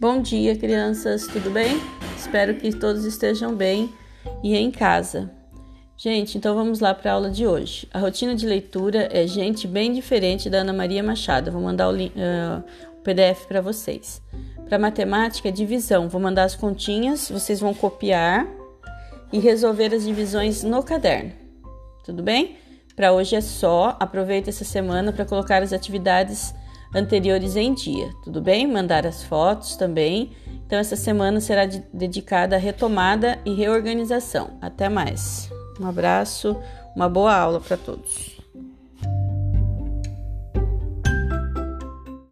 Bom dia, crianças, tudo bem? Espero que todos estejam bem e em casa. Gente, então vamos lá para a aula de hoje. A rotina de leitura é gente bem diferente da Ana Maria Machado. Vou mandar o, uh, o PDF para vocês. Para matemática, é divisão. Vou mandar as continhas, vocês vão copiar e resolver as divisões no caderno. Tudo bem? Para hoje é só. Aproveita essa semana para colocar as atividades anteriores em dia, tudo bem? Mandar as fotos também. Então, essa semana será de, dedicada à retomada e reorganização. Até mais. Um abraço, uma boa aula para todos.